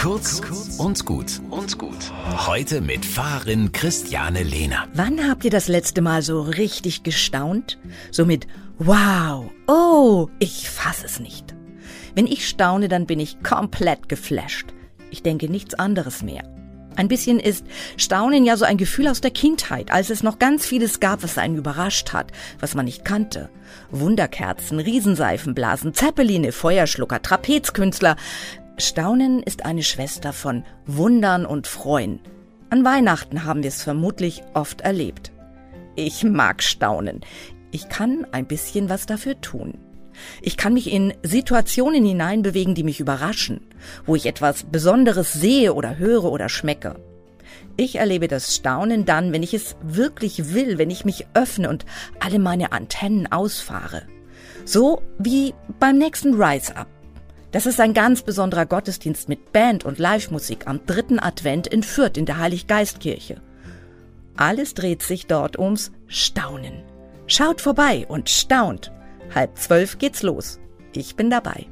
Kurz und gut und gut. Heute mit Fahrerin Christiane Lehner. Wann habt ihr das letzte Mal so richtig gestaunt? So mit Wow, oh, ich fass es nicht. Wenn ich staune, dann bin ich komplett geflasht. Ich denke nichts anderes mehr. Ein bisschen ist Staunen ja so ein Gefühl aus der Kindheit, als es noch ganz vieles gab, was einen überrascht hat, was man nicht kannte. Wunderkerzen, Riesenseifenblasen, Zeppeline, Feuerschlucker, Trapezkünstler. Staunen ist eine Schwester von Wundern und Freuen. An Weihnachten haben wir es vermutlich oft erlebt. Ich mag Staunen. Ich kann ein bisschen was dafür tun. Ich kann mich in Situationen hineinbewegen, die mich überraschen, wo ich etwas Besonderes sehe oder höre oder schmecke. Ich erlebe das Staunen dann, wenn ich es wirklich will, wenn ich mich öffne und alle meine Antennen ausfahre. So wie beim nächsten Rise Up. Das ist ein ganz besonderer Gottesdienst mit Band und Live-Musik am dritten Advent in Fürth in der Heiliggeistkirche. Alles dreht sich dort ums Staunen. Schaut vorbei und staunt. Halb zwölf geht's los. Ich bin dabei.